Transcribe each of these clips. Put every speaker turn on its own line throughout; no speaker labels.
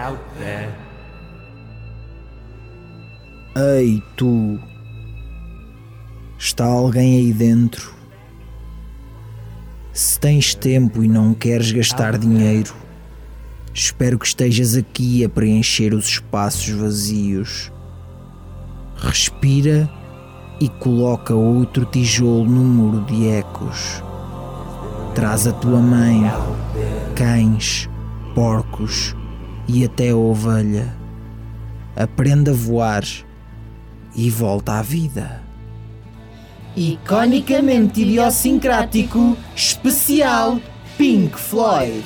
out there.
Ei, tu. Está alguém aí dentro? Se tens tempo e não queres gastar dinheiro, espero que estejas aqui a preencher os espaços vazios. Respira e coloca outro tijolo no muro de ecos. Traz a tua mãe, cães, porcos e até a ovelha. Aprenda a voar e volta à vida. Iconicamente idiosincrático, especial Pink Floyd.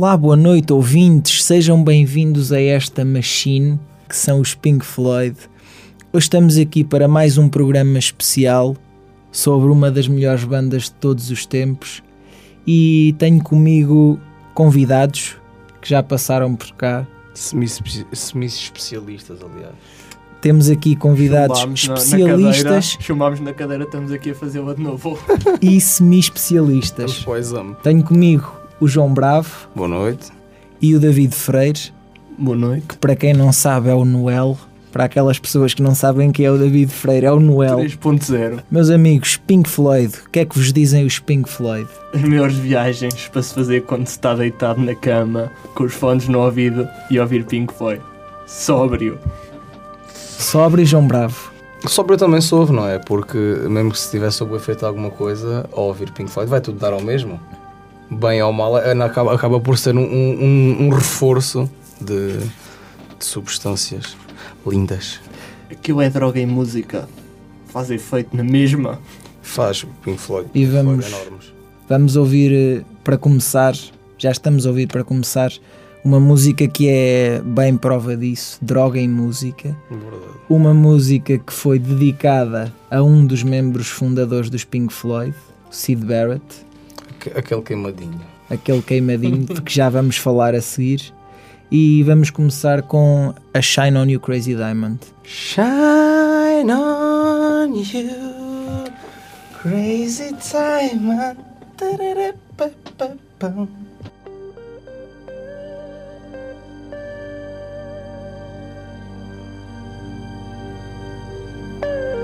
Olá, boa noite, ouvintes. Sejam bem-vindos a esta machine que são os Pink Floyd. Hoje estamos aqui para mais um programa especial sobre uma das melhores bandas de todos os tempos e tenho comigo convidados que já passaram por cá.
Semi-especialistas, aliás.
Temos aqui convidados
na- na
especialistas
cadeira, filmámos na cadeira, estamos aqui a fazê-la de novo.
e semi-especialistas. Tenho comigo o João Bravo
Boa noite.
e o David Freire.
Boa noite.
que para quem não sabe é o Noel. Para aquelas pessoas que não sabem quem é o David Freire, é o Noel.
3.0.
Meus amigos, Pink Floyd, o que é que vos dizem os Pink Floyd?
As melhores viagens para se fazer quando se está deitado na cama, com os fones no ouvido e ouvir Pink Floyd. Sóbrio.
Sobre João Bravo.
Só para eu também soube, não é? Porque mesmo que se estiver sob o efeito de alguma coisa, ao ouvir Pink Floyd, vai tudo dar ao mesmo. Bem ou mal, acaba, acaba por ser um, um, um reforço de, de substâncias lindas.
Aquilo é droga em música. Faz efeito na mesma.
Faz Pink Floyd.
E
Pink Floyd
vamos-. Vamos ouvir eh, para começar, já estamos a ouvir para começar, uma música que é bem prova disso, Droga em Música.
Verdade.
Uma música que foi dedicada a um dos membros fundadores dos Pink Floyd, Sid Barrett
aquele queimadinho.
Aquele queimadinho de que já vamos falar a seguir. E vamos começar com a Shine On You Crazy Diamond.
Shine On You Crazy Diamond.
thank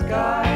sky.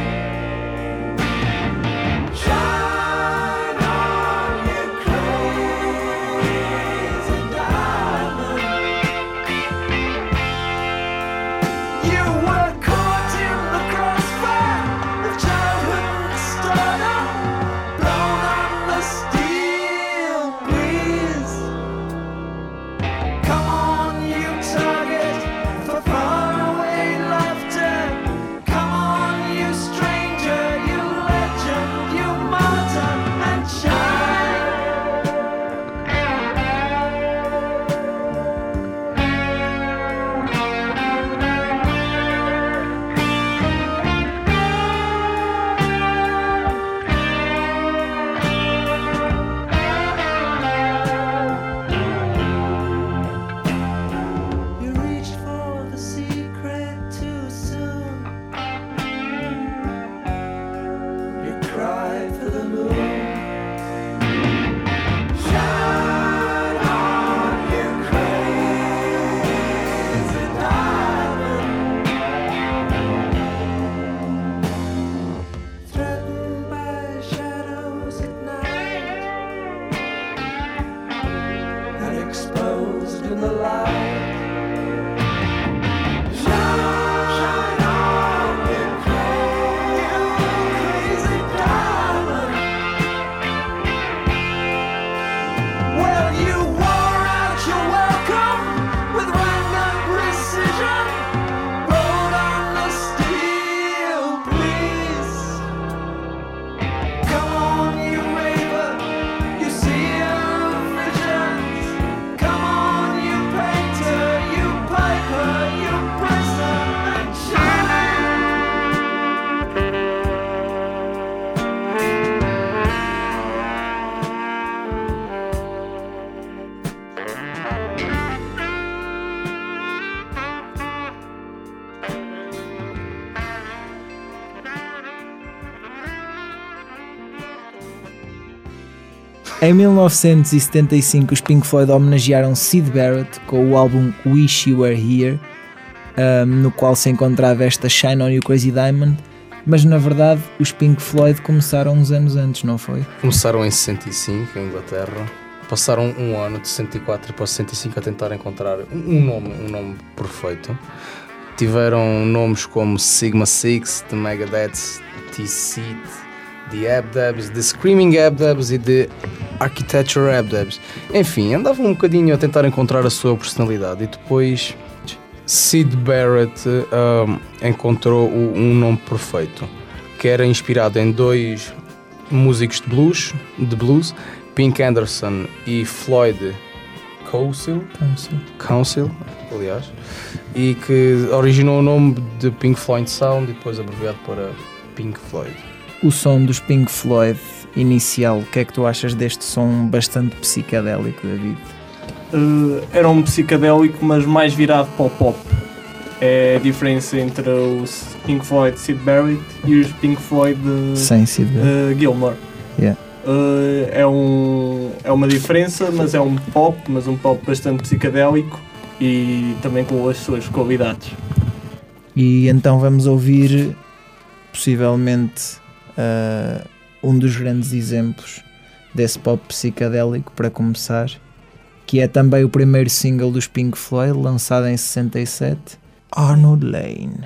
Em 1975, os Pink Floyd homenagearam Sid Barrett com o álbum Wish You Were Here, ahm, no qual se encontrava esta Shine On You Crazy Diamond, mas na verdade os Pink Floyd começaram uns anos antes, não foi?
Começaram em 65 em Inglaterra. Passaram um ano de 64 para 65 a tentar encontrar um um nome, um nome perfeito. Tiveram nomes como Sigma Six, The Megadeth, T-Seed, The Abdabs, The Screaming Abdabs e The Architecture Abdabs. Enfim, andavam um bocadinho a tentar encontrar a sua personalidade e depois Sid Barrett um, encontrou um nome perfeito que era inspirado em dois músicos de blues, de blues Pink Anderson e Floyd Council, Council, aliás, e que originou o nome de Pink Floyd Sound e depois abreviado para Pink Floyd.
O som dos Pink Floyd inicial, o que é que tu achas deste som bastante psicadélico, David?
Eh, era um psicadélico, mas mais virado para o pop. É a diferença entre os Pink Floyd de Sid Barrett e os Pink Floyd de,
Sem Sid
de Gilmore.
Yeah.
Eh, é, um, é uma diferença, mas é um pop, mas um pop bastante psicadélico e também com as suas qualidades.
E então vamos ouvir possivelmente ah, um dos grandes exemplos desse pop psicadélico para começar, que é também o primeiro single dos Pink Floyd, lançado em 67, Arnold Lane.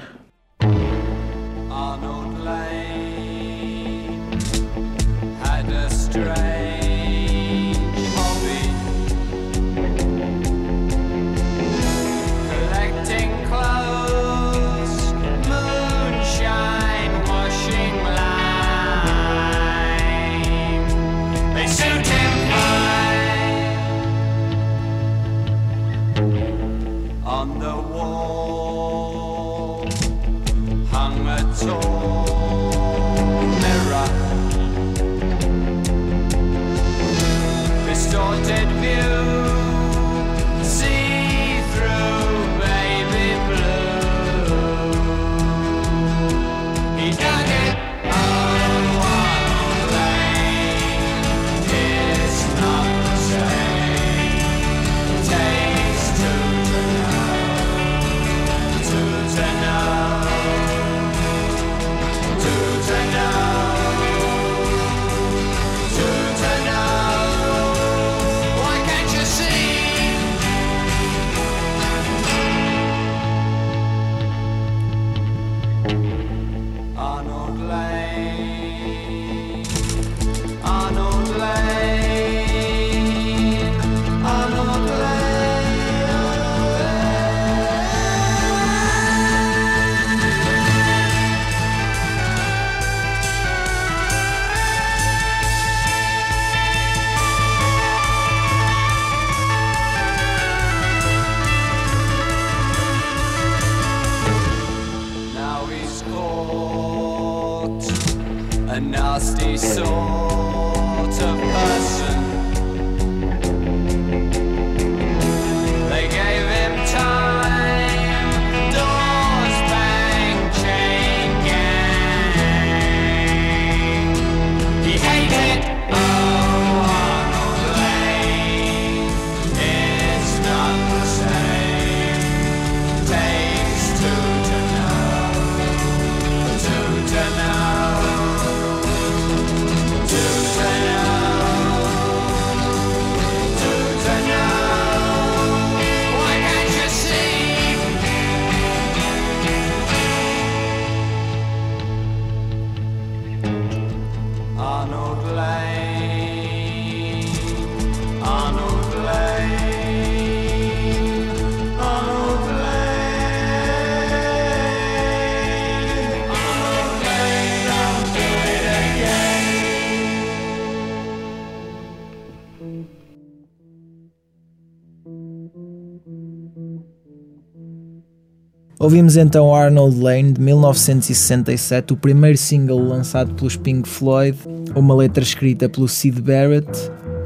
Ouvimos então Arnold Lane de 1967, o primeiro single lançado pelos Pink Floyd, uma letra escrita pelo Sid Barrett,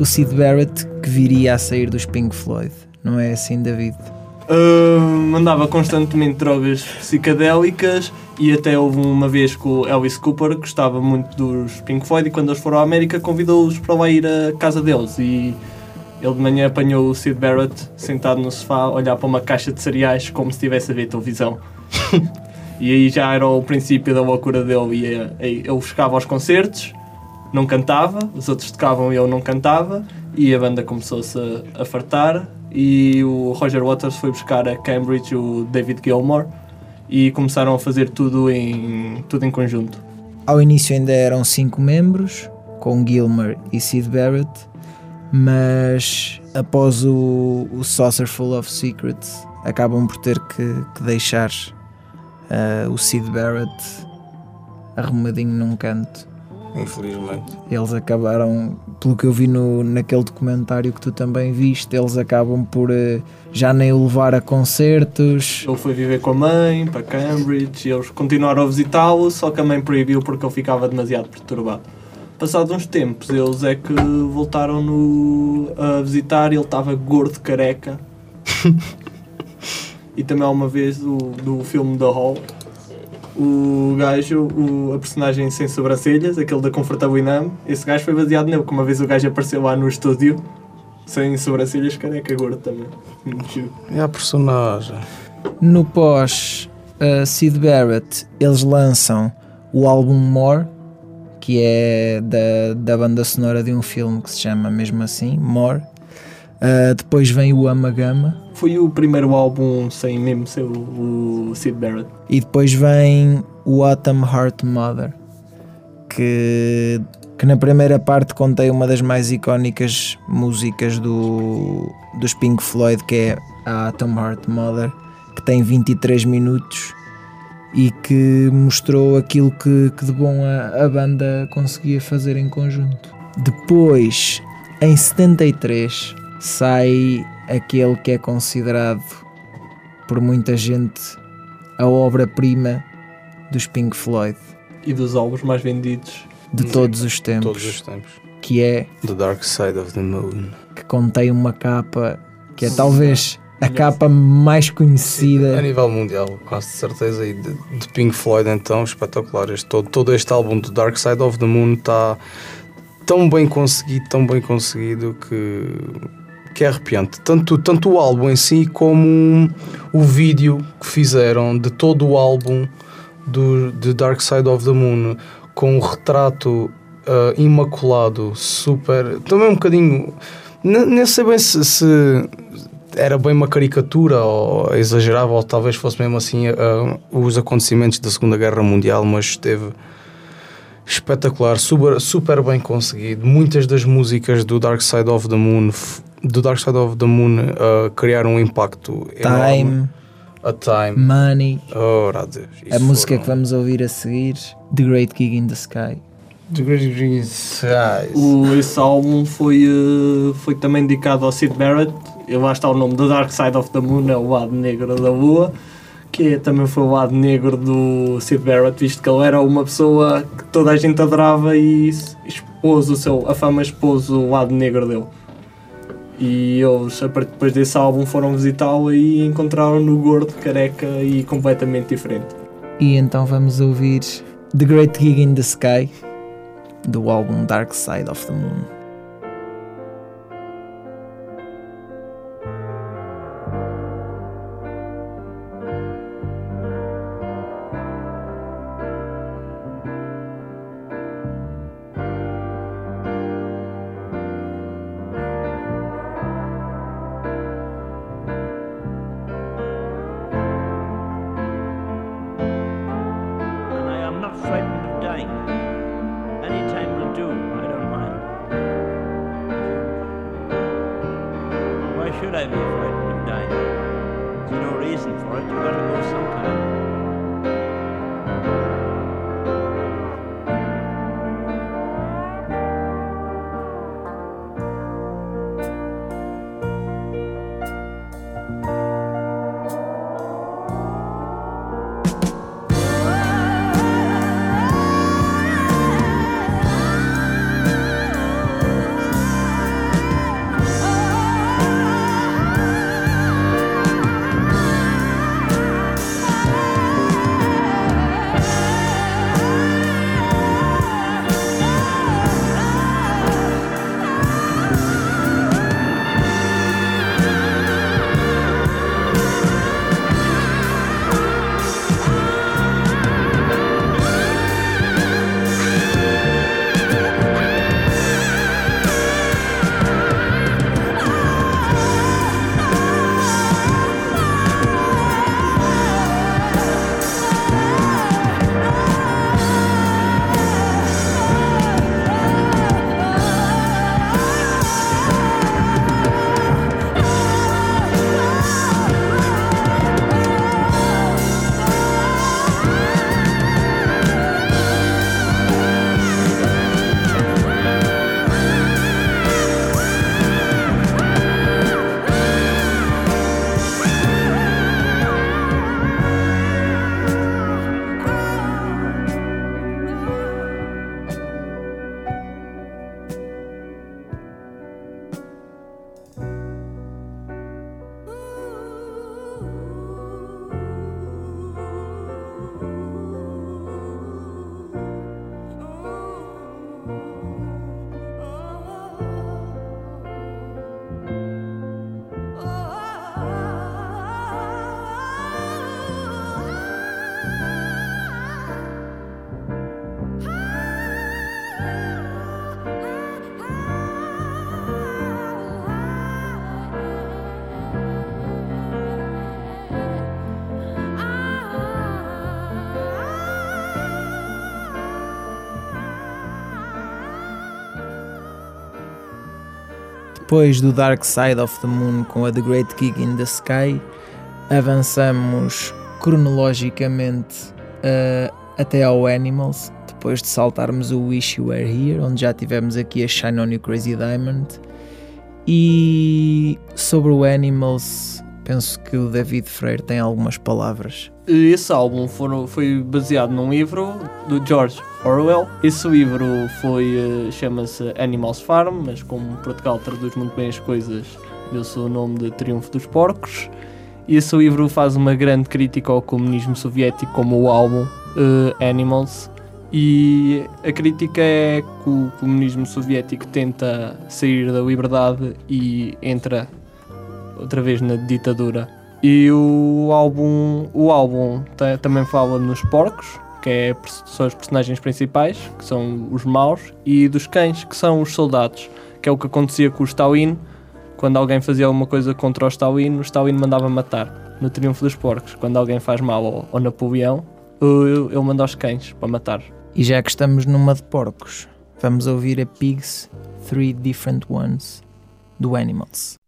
o Sid Barrett que viria a sair dos Pink Floyd. Não é assim, David?
Uh, mandava constantemente drogas psicadélicas e até houve uma vez que o Elvis Cooper gostava muito dos Pink Floyd e quando eles foram à América convidou-os para lá ir à casa deles e ele de manhã apanhou o Sid Barrett sentado no sofá a olhar para uma caixa de cereais como se estivesse a ver televisão. e aí já era o princípio da loucura dele e eh, ele chegava aos concertos, não cantava, os outros tocavam e ele não cantava e a banda começou-se a, a fartar e o Roger Waters foi buscar a Cambridge o David Gilmour e começaram a fazer tudo em, tudo em conjunto.
Ao início ainda eram cinco membros, com Gilmer e Sid Barrett, mas após o, o Saucer Full of Secrets acabam por ter que, que deixar ah, o Sid Barrett arrumadinho num canto.
Infelizmente.
Eles acabaram, pelo que eu vi no, naquele documentário que tu também viste, eles acabam por eh, já nem o levar a concertos.
Ele foi viver com a mãe para Cambridge e eles continuaram a visitá-lo, só que a mãe proibiu porque ele ficava demasiado perturbado. Passados uns tempos, eles é que voltaram no, a visitar e ele estava gordo, careca. e também há uma vez do, do filme The Hall, o gajo, o, a personagem sem sobrancelhas, aquele da Confortável Inam, esse gajo foi baseado nele, que uma vez o gajo apareceu lá no estúdio, sem sobrancelhas, careca, gordo também.
E a personagem?
No pós uh, Sid Barrett, eles lançam o álbum More, que é da, da banda sonora de um filme que se chama mesmo assim, More. Uh, depois vem o Amagama
Foi o primeiro álbum sem mesmo ser o, o Sid Barrett.
e depois vem o Autumn Heart Mother, que, que na primeira parte contém uma das mais icónicas músicas do, dos Pink Floyd, que é a Autumn Heart Mother, que tem 23 minutos e que mostrou aquilo que, que de bom a, a banda conseguia fazer em conjunto. Depois, em 73, sai aquele que é considerado por muita gente a obra-prima dos Pink Floyd
E dos álbuns mais vendidos.
de todos os tempos,
Todos os tempos.
que é
The Dark Side of the Moon.
que contém uma capa que é talvez a capa mais
A
conhecida.
nível mundial, quase de certeza. E de, de Pink Floyd, então, espetacular. Este, todo, todo este álbum do Dark Side of the Moon está tão bem conseguido, tão bem conseguido que, que é arrepiante. Tanto, tanto o álbum em si como o vídeo que fizeram de todo o álbum do de Dark Side of the Moon com o retrato ah, imaculado, super. Também um bocadinho. Nem sei bem se, se era bem uma caricatura ou exagerava, ou talvez fosse mesmo assim ah, os acontecimentos da Segunda Guerra Mundial, mas esteve espetacular, super, super bem conseguido. Muitas das músicas do Dark Side of the Moon, do Dark Side of the Moon, ah, criaram um impacto enorme.
Time,
A Time.
Money,
Deus,
a música que
foram-
vamos ouvir a seguir, The Great Gig in the Sky.
The Great Dreams.
O, esse álbum foi, eh, foi também dedicado ao Sid Barrett. E lá está o nome The Dark Side of the Moon, é o lado negro da lua. que é- também foi o lado negro do Sid Barrett, visto que ele era uma pessoa que toda a gente adorava e expôs o seu, a fama expôs o lado negro dele. E eles, a partir depois desse álbum, foram visitá-lo e encontraram-no gordo, careca e completamente diferente.
E então vamos ouvir The Great Gig in the Sky do álbum Dark Side of the Moon.
Should I be frightened of dying? There's no reason for it, you've got to go sometime.
Depois do Dark Side of the Moon com a The Great Gig in the Sky, avançamos cronologicamente uh, até ao Animals, depois de saltarmos o Wish You Were Here, onde já tivemos aqui a Shine On You Crazy Diamond. E sobre o Animals, penso que o David Freire tem algumas palavras.
Esse álbum foram- foi baseado num livro do George Orwell. Esse livro foi eh, chama-se Animals Farm, mas como Portugal traduz muito bem as coisas, deu-se o nome de Triunfo dos Porcos. E esse livro faz uma grande crítica ao comunismo soviético, como o álbum eh, Animals. E a crítica é que o comunismo soviético tenta sair da liberdade e entra outra vez na ditadura. E o álbum, o álbum ta- também fala nos porcos, que é, são os personagens principais, que são os maus, e dos cães, que são os soldados, que é o que acontecia com o Stalin. Quando alguém fazia alguma coisa contra o Stalin, o Stalin mandava matar. No Triunfo dos Porcos, quando alguém faz mal ao, ao Napoleão, ele manda os cães para matar.
E já que estamos numa de porcos, vamos ouvir a Pigs Three Different Ones do Animals.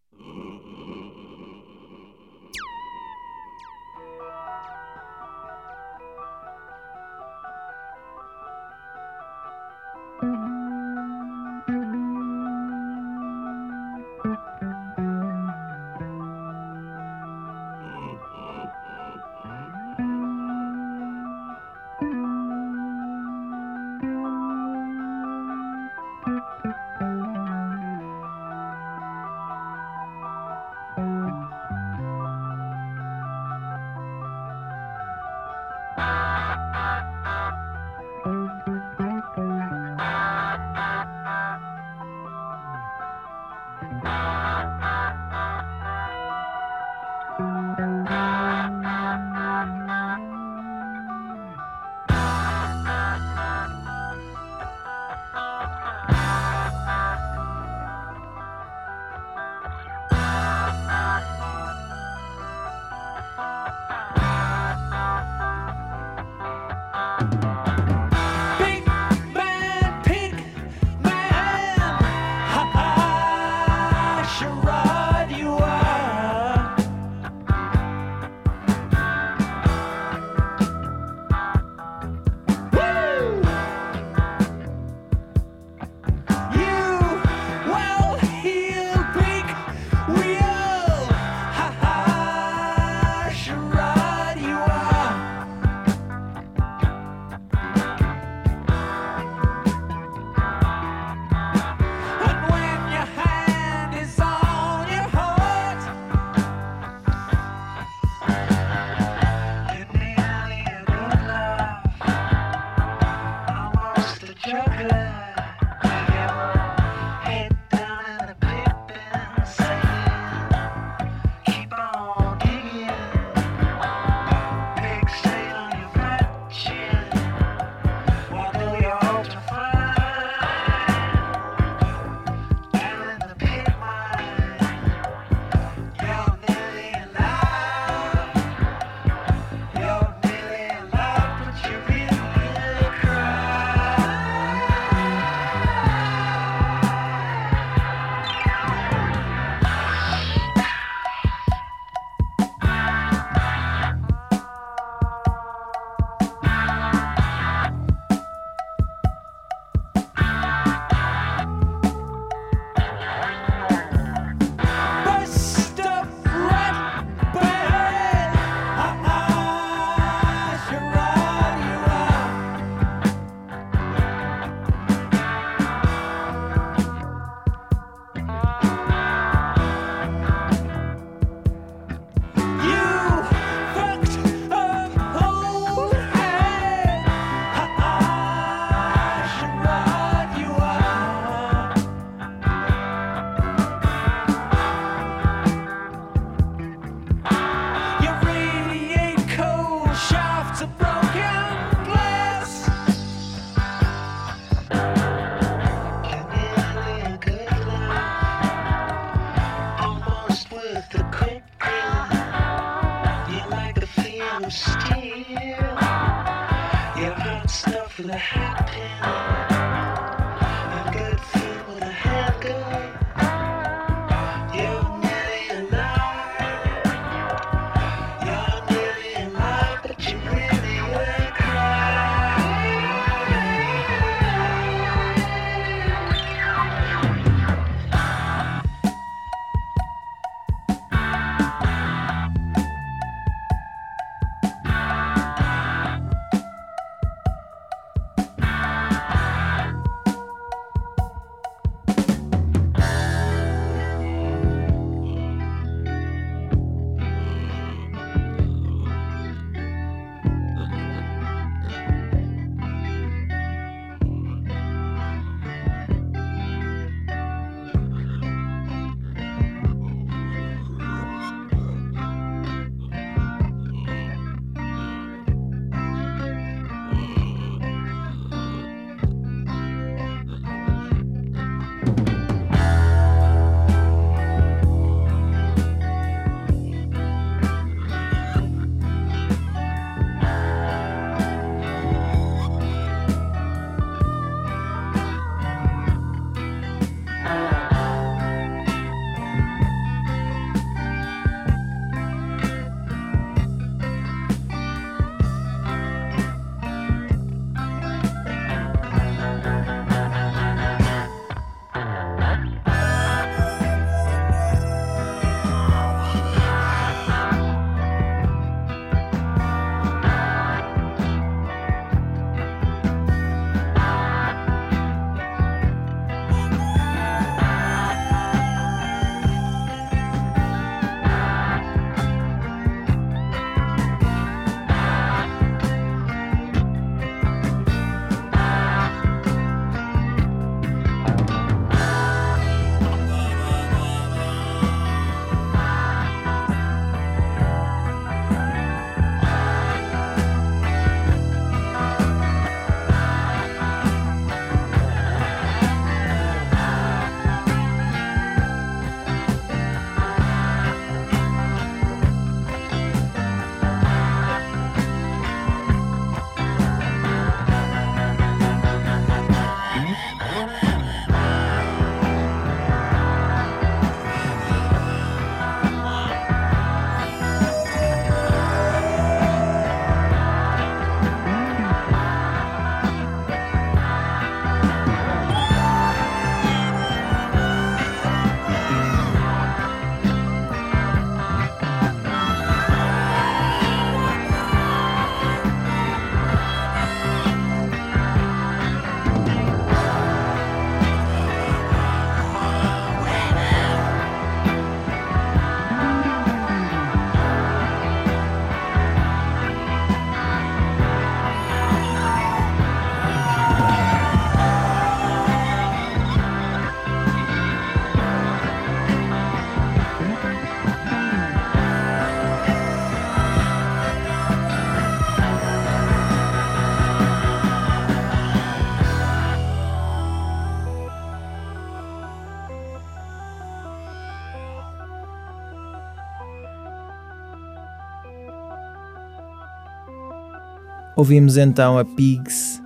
Ouvimos então a Pigs,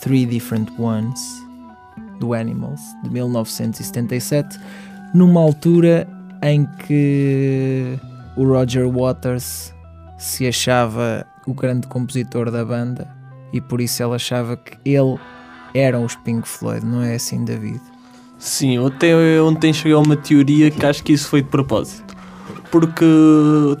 Three Different Ones, do Animals, de 1977, numa altura em que o Roger Waters se achava o grande compositor da banda e por isso ele achava que ele eram os Pink Floyd, não é assim, David?
Sim, até ontem cheguei a uma teoria que acho que isso foi de propósito. Porque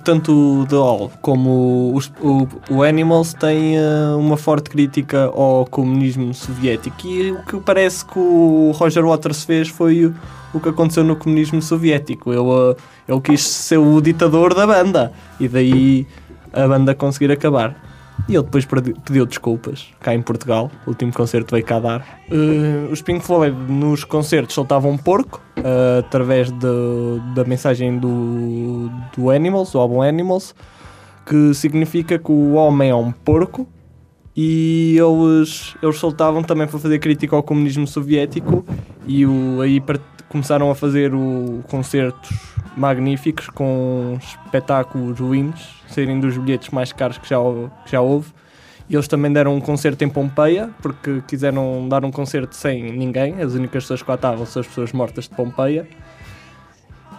tanto The All como os- o, o Animals têm eh, uma forte crítica ao comunismo soviético e o que parece que o Roger Waters fez foi o, o que aconteceu no comunismo soviético. Ele, eh, ele quis ser o ditador da banda e daí a banda conseguir acabar. E ele depois pediu desculpas cá em Portugal. O último concerto veio cá dar. Eh, os Pink Floyd nos concertos soltavam um porco eh, através de- da mensagem do, do Animals, o álbum Animals, que significa que o homem é um porco. E eles, eles soltavam também para fazer crítica ao comunismo soviético. E o, aí part- começaram a fazer o, concertos magníficos com espetáculos ruins, saírem dos bilhetes mais caros que já, que já houve. E eles também deram um concerto em Pompeia, porque quiseram dar um concerto sem ninguém. As únicas pessoas que lá estavam são as pessoas mortas de Pompeia.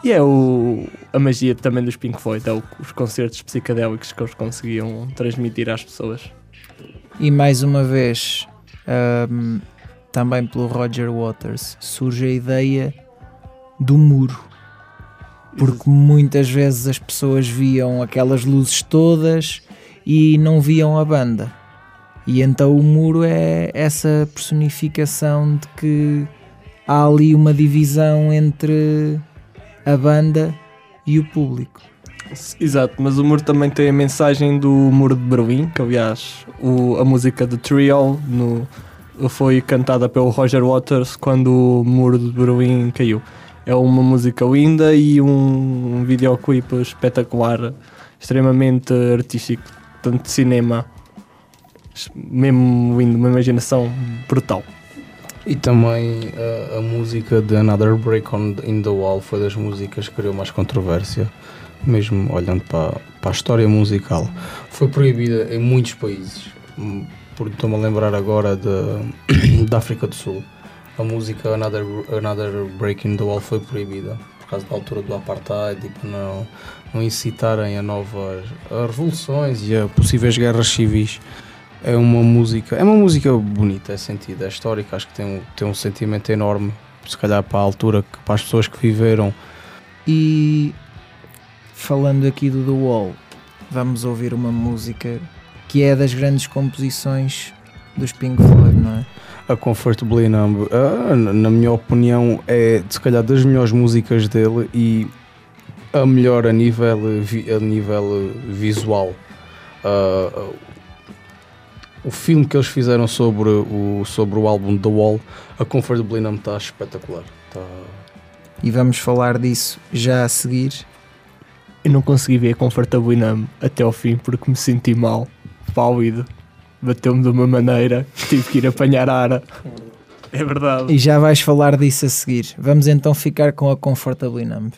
E é o, a magia também dos Pink Floyd, é o- os concertos psicadélicos que eles conseguiam transmitir às pessoas.
E mais uma vez, ahm, também pelo Roger Waters, surge a ideia do muro. Porque muitas vezes as pessoas viam aquelas luzes todas e não viam a banda. E então o muro é essa personificação de que há ali uma divisão entre a banda e o público.
Exato, mas o muro também tem a mensagem do muro de Berlim, que aliás o- a música de Trio no, foi cantada pelo Roger Waters quando o muro de Berlim caiu. É uma música linda e um, um videoclipe espetacular, extremamente artístico, tanto de cinema, mesmo lindo, uma imaginação brutal.
E também a, a música de Another Break on, in the Wall foi das músicas que criou mais controvérsia, mesmo olhando para, para a história musical. Foi proibida em muitos países, Hum, por estou-me a lembrar agora da África do Sul. A música Another, Another Break in the Wall foi proibida por causa da altura do apartheid e para não, não incitarem a novas a revoluções e a possíveis guerras civis. É uma música, é uma música bonita, é sentida, é histórica, acho que tem um, tem um sentimento enorme, se calhar para a altura, que, para as pessoas que viveram.
E falando aqui do The Wall, vamos ouvir uma música que é das grandes composições dos Pink Floyd?
A Comfortably Numb, ah, na minha opinião, é se calhar das melhores músicas dele e a melhor a nível, a nível visual. Ah, o filme que eles fizeram sobre o, sobre o álbum The Wall, a Comfortably Numb está espetacular. Tá-
E vamos falar disso já a seguir.
Eu não consegui ver Comfortable Numb até ao fim porque me senti mal, pálido, bateu-me de uma maneira que tive que ir apanhar ar. É verdade.
E já vais falar disso a seguir. Vamos então ficar com a Comfortably Numb.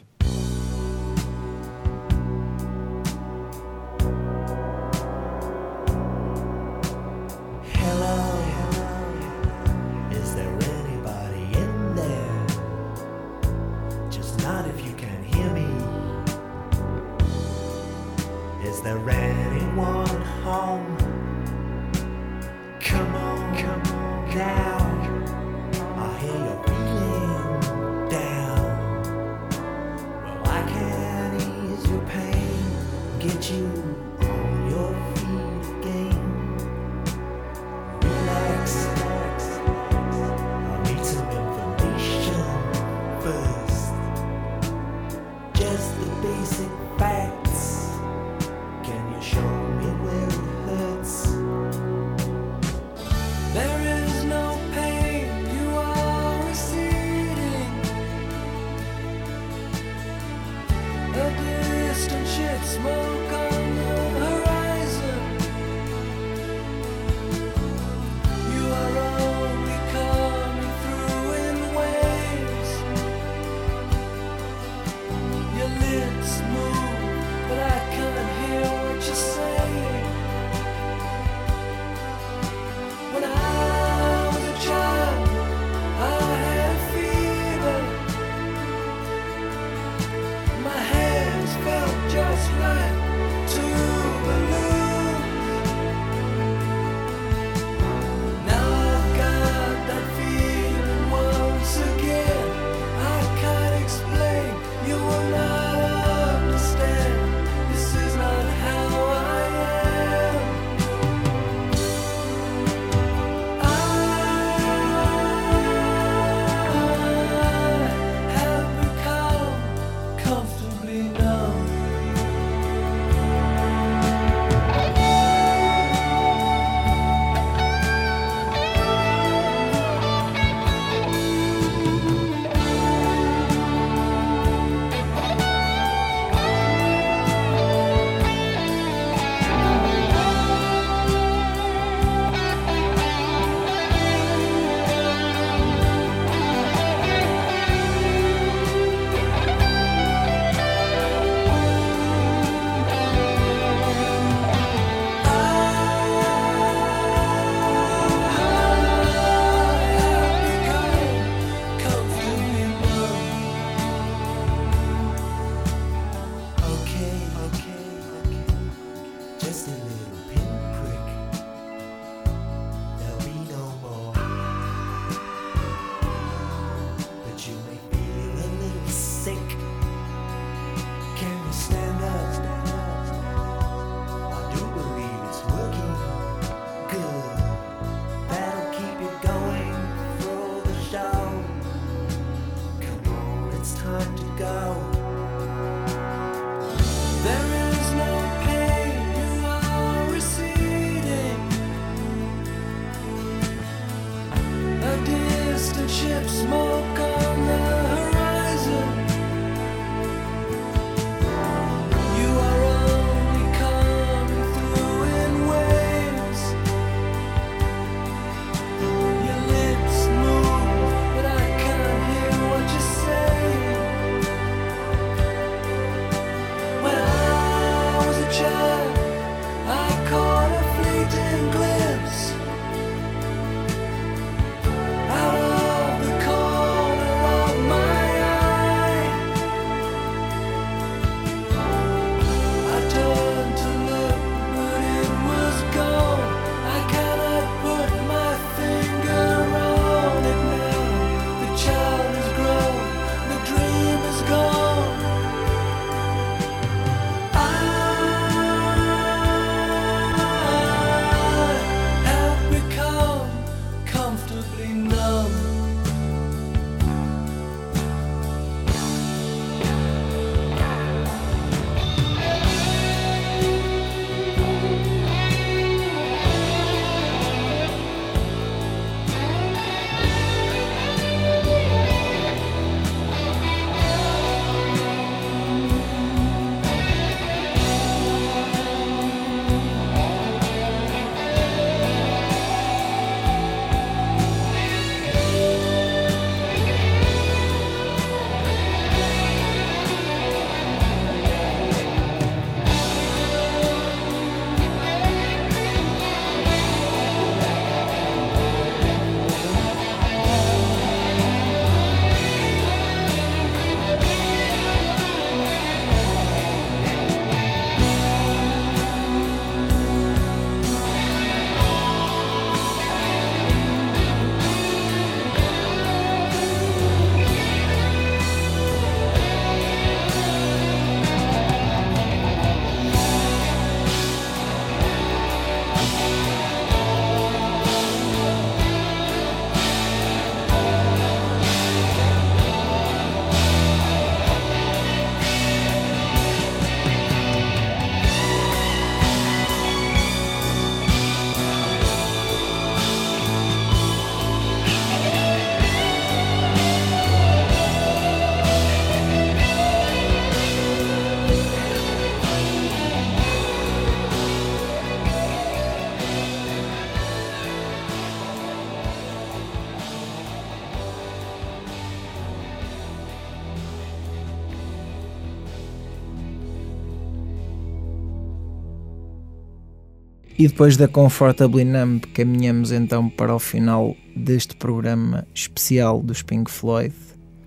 E depois da Comfortably Numb, caminhamos então para o final deste programa especial dos Pink Floyd.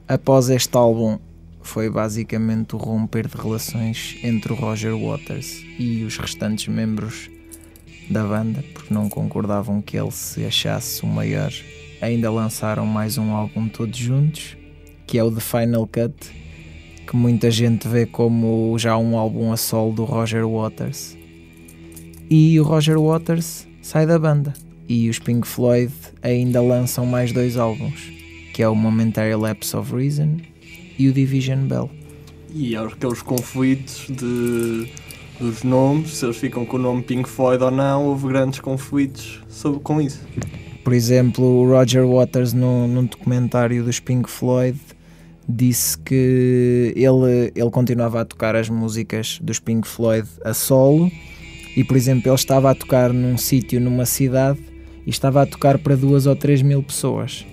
Após este álbum, foi basicamente o romper de relações entre o Roger Waters e os restantes membros da banda, porque não concordavam que ele se achasse o maior. Ainda lançaram mais um álbum todos juntos, que é o The Final Cut, que muita gente vê como já um álbum a solo do Roger Waters e o Roger Waters sai da banda. E os Pink Floyd ainda lançam mais dois álbuns, que é o Momentary Lapse of Reason e o Division Bell.
E há aqueles conflitos de, dos nomes, se eles ficam com o nome Pink Floyd ou não, houve grandes conflitos sobre, com isso.
Por exemplo, o Roger Waters, no, num documentário dos Pink Floyd, disse que ele, ele continuava a tocar as músicas dos Pink Floyd a solo e, por exemplo, ele estava a tocar num sítio, numa cidade, e estava a tocar para duas ou três mil pessoas.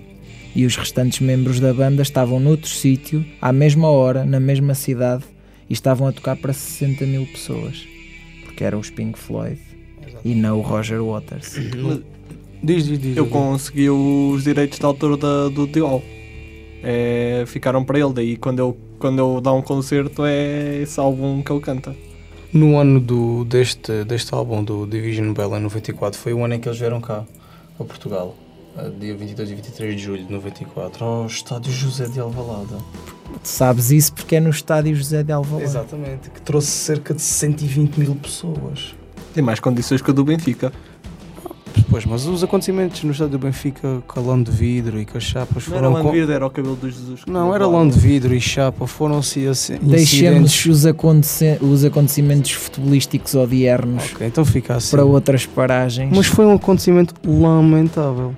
E os restantes membros da banda estavam noutro sítio, à mesma hora, na mesma cidade, e estavam a tocar para 60 mil pessoas. Porque eram os Pink Floyd e não o Roger Waters.
Diz, diz, diz.
Eu
diz.
consegui os direitos de autor da, do Diol. É, ficaram para ele, daí quando eu, quando eu dá um concerto é esse álbum que ele canta.
No ano do, deste, deste álbum do Division Bell em 94 foi o ano em que eles vieram cá, a Portugal. Dia 22 e 23 de julho de 94, ao estádio José de Alvalade.
Sabes isso porque é no estádio José de Alvalade.
Exatamente, que trouxe cerca de 120 mil pessoas.
Tem mais condições que a do Benfica.
Pois, mas os acontecimentos no estádio do Benfica com a lã de vidro e com as chapas
Não era
foram.
o
com-
Landverde, era o cabelo do Jesus.
Não, era lã de vidro e chapa, foram-se assim.
Deixemos os, aconte- os acontecimentos futebolísticos odiernos
Ok, então fica assim.
para outras paragens.
Mas foi um acontecimento lamentável.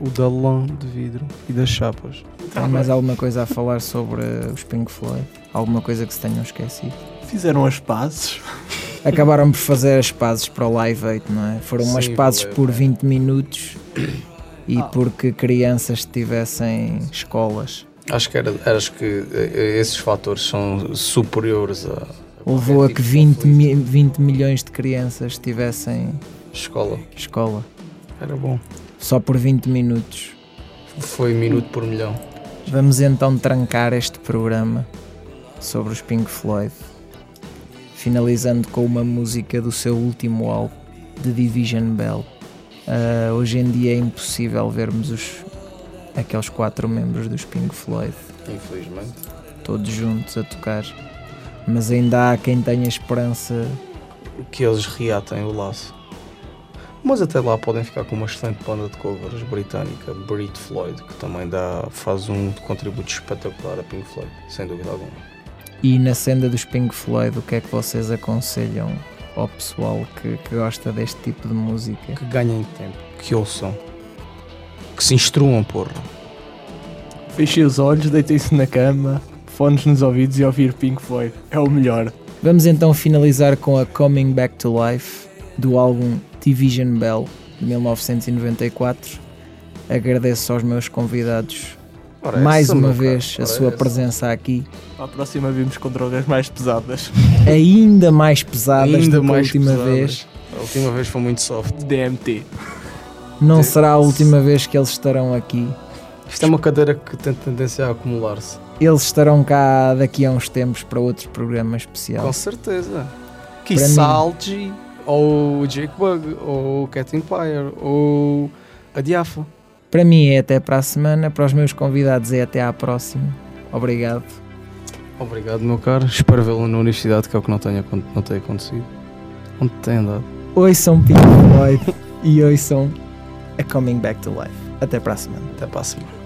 o da lã de vidro e das chapas.
Tem mais alguma coisa a falar sobre os Pink Floyd? Alguma coisa que se tenham esquecido?
Fizeram as pazes.
Acabaram por fazer as pazes para o Live 8, não é? Foram umas
Sim,
pazes por
foi.
20 minutos e
Ah.
porque crianças tivessem escolas.
Acho que, era, acho que eh, esses fatores são superiores a
Levou a
qualquer
que
tipo de
20,
conflito.
mi- 20 milhões de crianças tivessem
escola.
escola.
Era bom.
Só por 20 minutos.
Foi minuto por milhão.
Vamos então trancar este programa sobre os Pink Floyd, finalizando com uma música do seu último álbum, The Division Bell. Ah, hoje em dia é impossível vermos os, aqueles quatro membros dos Pink Floyd
Infelizmente.
todos juntos a tocar, mas ainda há quem tenha esperança.
Que eles reatem o laço. Mas até lá podem ficar com uma excelente banda de covers britânica, Brit Floyd, que também dá, faz um contributo espetacular a Pink Floyd, sem dúvida alguma.
E na senda dos Pink Floyd, o que é que vocês aconselham ao pessoal que, que gosta deste tipo de música?
Que ganhem tempo, que ouçam, que se instruam, porra.
Fechem os olhos, deitem-se na cama, fones nos ouvidos e ouvir Pink Floyd. É o melhor.
Vamos então finalizar com a Coming Back to Life do álbum Division Bell de 1994. Agradeço aos meus convidados
Ora,
mais
essa,
uma vez
caro,
a sua
essa.
presença aqui,
À próxima vimos com drogas mais pesadas.
ainda mais pesadas
Ainda
do que
mais
a última
pesadas.
vez.
A última vez foi muito soft.
DMT.
Não
Sim.
será a última vez que eles estarão aqui.
Isto é uma cadeira que tem tendência a acumular-se.
Eles estarão cá daqui a uns tempos para outros programas especiais.
Com certeza. Quiçá Algi, ou Jake Bug, ou Cat Empire, ou a Diafa.
Para mim é até para a semana, para os meus convidados é até à próxima. Obrigado.
Obrigado, meu caro. Espero vê-lo na universidade, que é o que não tenha, não tenha acontecido. Onde tem andado?
Ouçam Pink Floyd e ouçam a Coming Back to Life. Até para a semana.
Até para a semana.